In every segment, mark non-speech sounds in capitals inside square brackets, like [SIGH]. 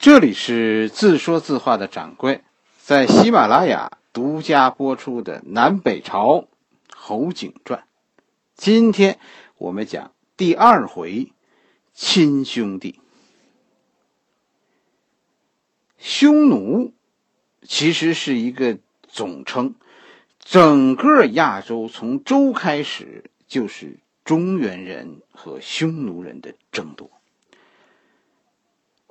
这里是自说自话的掌柜，在喜马拉雅独家播出的《南北朝侯景传》，今天我们讲第二回亲兄弟。匈奴其实是一个总称，整个亚洲从周开始就是中原人和匈奴人的争夺。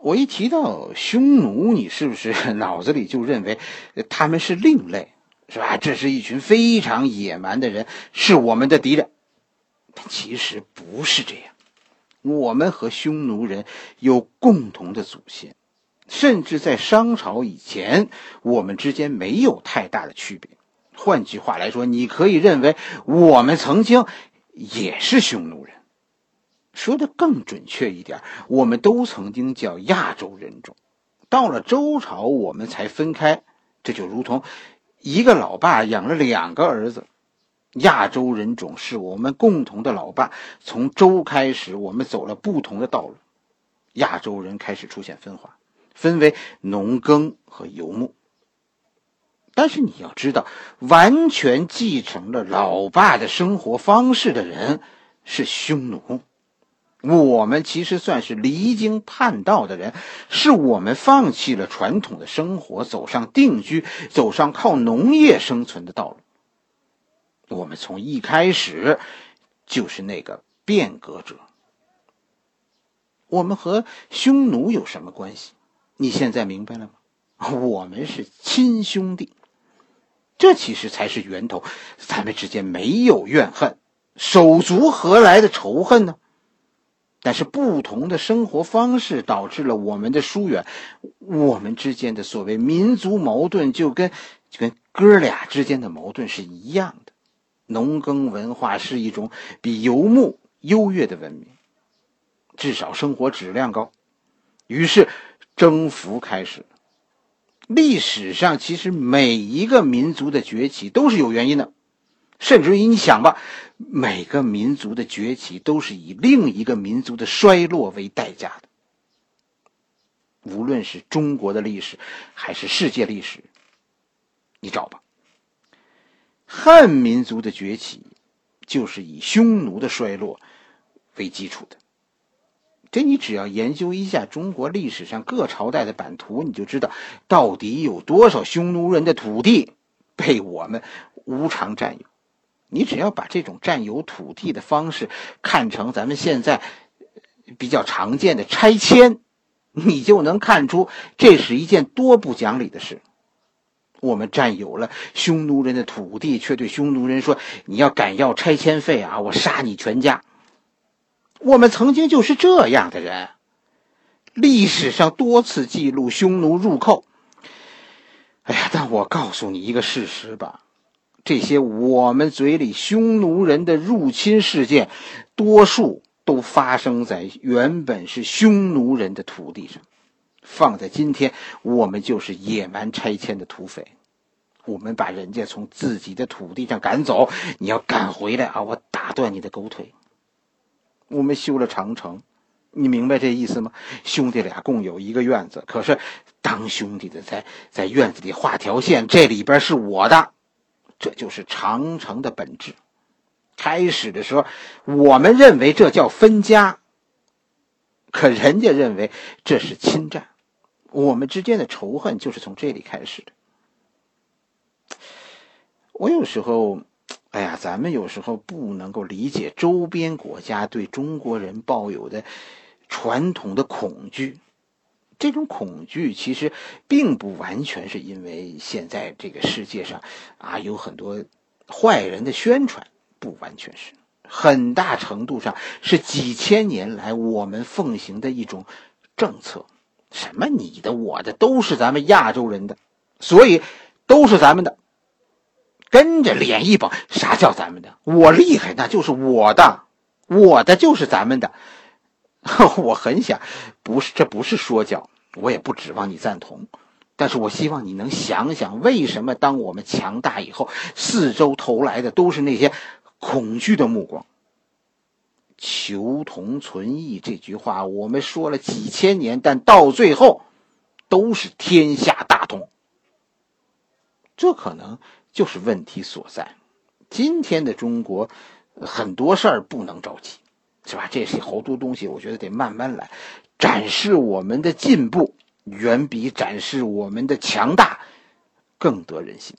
我一提到匈奴，你是不是 [LAUGHS] 脑子里就认为他们是另类，是吧？这是一群非常野蛮的人，是我们的敌人。但其实不是这样，我们和匈奴人有共同的祖先，甚至在商朝以前，我们之间没有太大的区别。换句话来说，你可以认为我们曾经也是匈奴人。说的更准确一点，我们都曾经叫亚洲人种，到了周朝我们才分开，这就如同一个老爸养了两个儿子。亚洲人种是我们共同的老爸，从周开始，我们走了不同的道路，亚洲人开始出现分化，分为农耕和游牧。但是你要知道，完全继承了老爸的生活方式的人是匈奴。我们其实算是离经叛道的人，是我们放弃了传统的生活，走上定居，走上靠农业生存的道路。我们从一开始就是那个变革者。我们和匈奴有什么关系？你现在明白了吗？我们是亲兄弟，这其实才是源头。咱们之间没有怨恨，手足何来的仇恨呢？但是不同的生活方式导致了我们的疏远，我们之间的所谓民族矛盾就跟就跟哥俩之间的矛盾是一样的。农耕文化是一种比游牧优越的文明，至少生活质量高。于是征服开始。历史上其实每一个民族的崛起都是有原因的。甚至于你想吧，每个民族的崛起都是以另一个民族的衰落为代价的。无论是中国的历史，还是世界历史，你找吧。汉民族的崛起，就是以匈奴的衰落为基础的。这你只要研究一下中国历史上各朝代的版图，你就知道到底有多少匈奴人的土地被我们无偿占有。你只要把这种占有土地的方式看成咱们现在比较常见的拆迁，你就能看出这是一件多不讲理的事。我们占有了匈奴人的土地，却对匈奴人说：“你要敢要拆迁费啊，我杀你全家。”我们曾经就是这样的人，历史上多次记录匈奴入寇。哎呀，但我告诉你一个事实吧。这些我们嘴里匈奴人的入侵事件，多数都发生在原本是匈奴人的土地上。放在今天，我们就是野蛮拆迁的土匪。我们把人家从自己的土地上赶走，你要赶回来啊！我打断你的狗腿。我们修了长城，你明白这意思吗？兄弟俩共有一个院子，可是当兄弟的在在院子里画条线，这里边是我的。这就是长城的本质。开始的时候，我们认为这叫分家，可人家认为这是侵占。我们之间的仇恨就是从这里开始的。我有时候，哎呀，咱们有时候不能够理解周边国家对中国人抱有的传统的恐惧。这种恐惧其实并不完全是因为现在这个世界上啊有很多坏人的宣传，不完全是，很大程度上是几千年来我们奉行的一种政策。什么你的我的都是咱们亚洲人的，所以都是咱们的。跟着脸一绷，啥叫咱们的？我厉害，那就是我的，我的就是咱们的。[LAUGHS] 我很想，不是，这不是说教，我也不指望你赞同，但是我希望你能想想，为什么当我们强大以后，四周投来的都是那些恐惧的目光。求同存异这句话，我们说了几千年，但到最后，都是天下大同。这可能就是问题所在。今天的中国，很多事儿不能着急，是吧？这些好多东西，我觉得得慢慢来。展示我们的进步，远比展示我们的强大更得人心。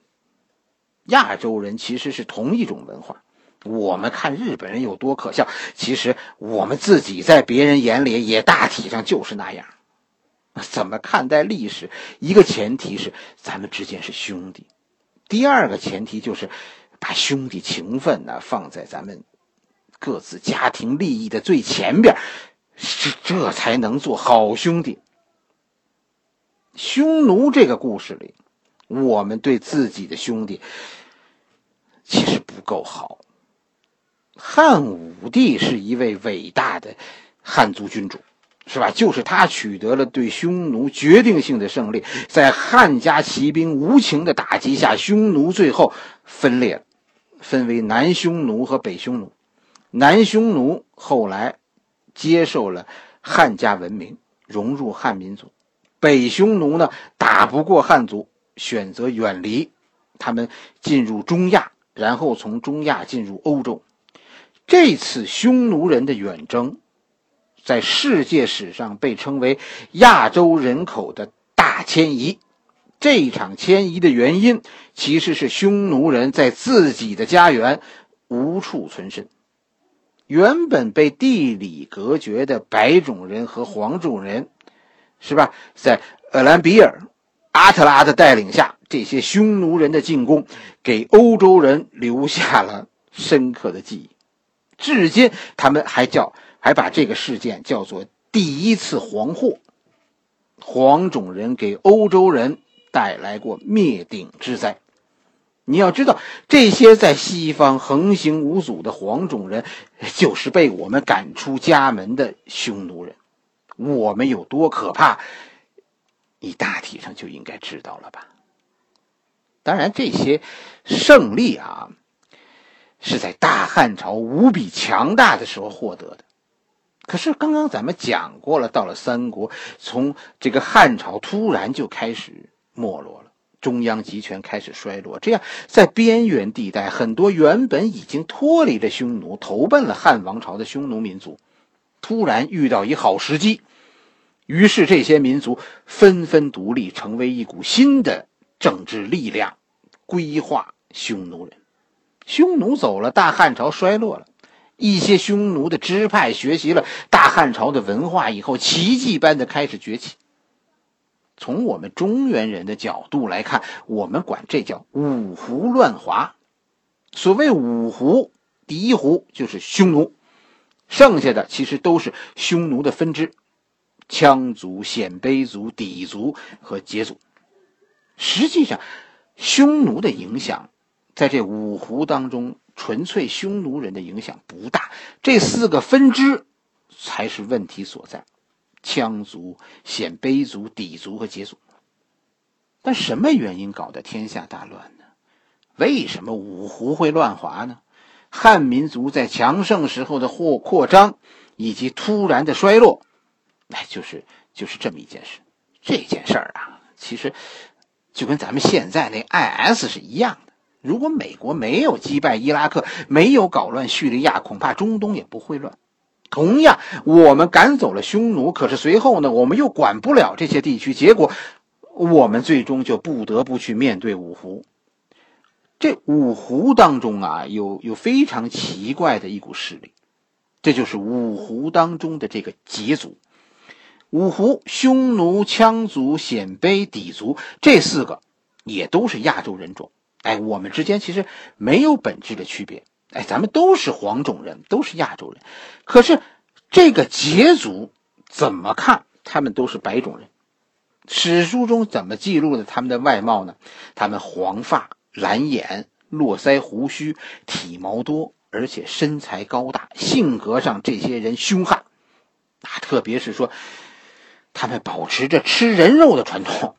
亚洲人其实是同一种文化。我们看日本人有多可笑，其实我们自己在别人眼里也大体上就是那样。怎么看待历史？一个前提是咱们之间是兄弟，第二个前提就是把兄弟情分呢放在咱们各自家庭利益的最前边，这这才能做好兄弟。匈奴这个故事里，我们对自己的兄弟其实不够好。汉武帝是一位伟大的汉族君主，是吧？就是他取得了对匈奴决定性的胜利，在汉家骑兵无情的打击下，匈奴最后分裂了，分为南匈奴和北匈奴。南匈奴后来接受了汉家文明，融入汉民族；北匈奴呢，打不过汉族，选择远离，他们进入中亚，然后从中亚进入欧洲。这次匈奴人的远征，在世界史上被称为亚洲人口的大迁移。这场迁移的原因，其实是匈奴人在自己的家园无处存身。原本被地理隔绝的白种人和黄种人，是吧？在厄兰比尔、阿特拉的带领下，这些匈奴人的进攻，给欧洲人留下了深刻的记忆。至今，他们还叫还把这个事件叫做第一次黄祸。黄种人给欧洲人带来过灭顶之灾。你要知道，这些在西方横行无阻的黄种人，就是被我们赶出家门的匈奴人。我们有多可怕，你大体上就应该知道了吧？当然，这些胜利啊。是在大汉朝无比强大的时候获得的，可是刚刚咱们讲过了，到了三国，从这个汉朝突然就开始没落，中央集权开始衰落，这样在边缘地带，很多原本已经脱离了匈奴，投奔了汉王朝的匈奴民族，突然遇到一好时机，于是这些民族纷纷独立，成为一股新的政治力量，规划匈奴人。匈奴走了，大汉朝衰落了。一些匈奴的支派学习了大汉朝的文化以后，奇迹般的开始崛起。从我们中原人的角度来看，我们管这叫五胡乱华。所谓五胡，第一胡就是匈奴，剩下的其实都是匈奴的分支：羌族、鲜卑族、氐族和羯族。实际上，匈奴的影响。在这五胡当中，纯粹匈奴人的影响不大，这四个分支才是问题所在：羌族、鲜卑族、氐族和羯族。但什么原因搞得天下大乱呢？为什么五胡会乱华呢？汉民族在强盛时候的扩扩张，以及突然的衰落，哎，就是就是这么一件事。这件事儿啊，其实就跟咱们现在那 IS 是一样的。如果美国没有击败伊拉克，没有搞乱叙利亚，恐怕中东也不会乱。同样，我们赶走了匈奴，可是随后呢，我们又管不了这些地区，结果我们最终就不得不去面对五胡。这五胡当中啊，有有非常奇怪的一股势力，这就是五胡当中的这个羯族。五胡：匈奴、羌族、鲜卑、氐族，这四个也都是亚洲人种。哎，我们之间其实没有本质的区别。哎，咱们都是黄种人，都是亚洲人。可是这个羯族怎么看，他们都是白种人。史书中怎么记录的他们的外貌呢？他们黄发、蓝眼、络腮胡须，体毛多，而且身材高大。性格上，这些人凶悍。啊，特别是说，他们保持着吃人肉的传统。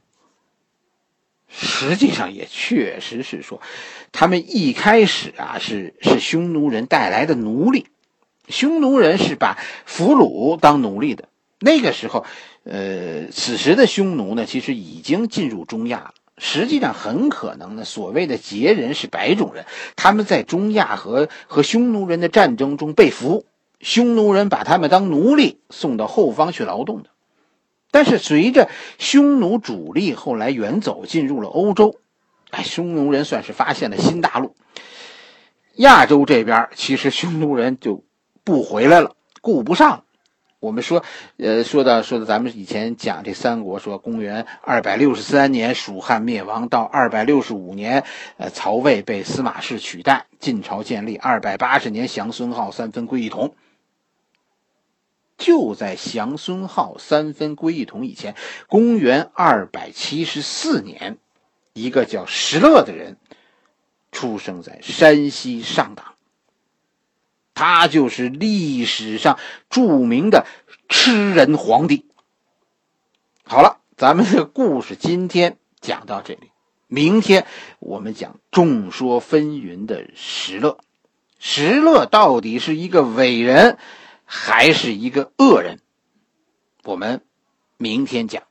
实际上也确实是说，他们一开始啊是是匈奴人带来的奴隶，匈奴人是把俘虏当奴隶的，那个时候，呃，此时的匈奴呢，其实已经进入中亚了。实际上，很可能呢，所谓的羯人是白种人，他们在中亚和和匈奴人的战争中被俘，匈奴人把他们当奴隶送到后方去劳动的。但是，随着匈奴主力后来远走，进入了欧洲，哎，匈奴人算是发现了新大陆。亚洲这边，其实匈奴人就不回来了，顾不上。我们说，呃，说到说到咱们以前讲这三国，说公元二百六十三年蜀汉灭亡，到二百六十五年，呃，曹魏被司马氏取代，晋朝建立，二百八十年降孙浩三分归一统。就在降孙浩三分归一统以前，公元二百七十四年，一个叫石勒的人出生在山西上党。他就是历史上著名的吃人皇帝。好了，咱们的故事今天讲到这里，明天我们讲众说纷纭的石勒。石勒到底是一个伟人，还是一个恶人？我们明天讲。